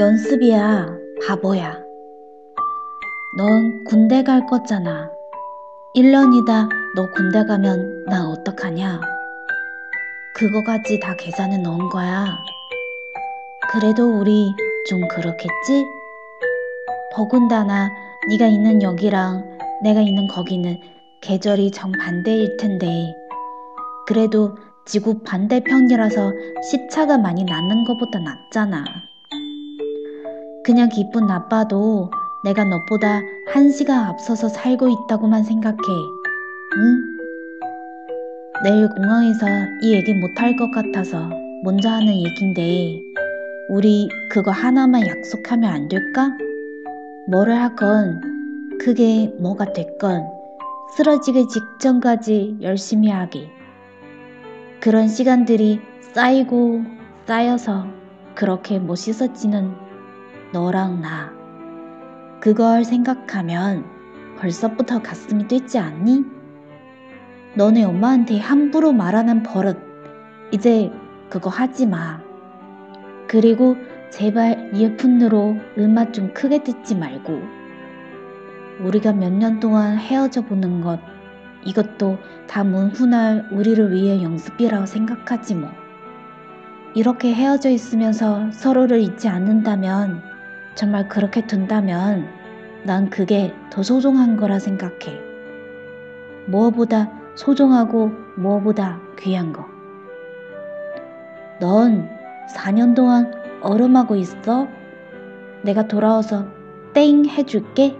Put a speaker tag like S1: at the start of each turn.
S1: 연습이야, 바보야. 넌 군대 갈 거잖아. 1년이다 너 군대 가면 나 어떡하냐? 그거까지 다 계산해 넣은 거야. 그래도 우리 좀 그렇겠지? 더군다나 네가 있는 여기랑 내가 있는 거기는 계절이 정반대일 텐데 그래도 지구 반대편이라서 시차가 많이 나는 것보다 낫잖아. 그냥 기분 나빠도 내가 너보다 한 시간 앞서서 살고 있다고만 생각해. 응? 내일 공항에서 이 얘기 못할 것 같아서 먼저 하는 얘긴데 우리 그거 하나만 약속하면 안 될까? 뭐를 하건 그게 뭐가 됐건 쓰러지기 직전까지 열심히 하기. 그런 시간들이 쌓이고 쌓여서 그렇게 멋있어지는 너랑 나. 그걸 생각하면 벌써부터 가슴이 뛰지 않니? 너네 엄마한테 함부로 말하는 버릇, 이제 그거 하지 마. 그리고 제발 이어폰으로 음악 좀 크게 듣지 말고. 우리가 몇 년 동안 헤어져 보는 것, 이것도 다 문훈할 우리를 위해 연습이라고 생각하지 뭐. 이렇게 헤어져 있으면서 서로를 잊지 않는다면, 정말 그렇게 둔다면, 난 그게 더 소중한 거라 생각해. 무엇보다 소중하고 무엇보다 귀한 거. 넌 4년 동안 얼음하고 있어? 내가 돌아와서 땡 해줄게.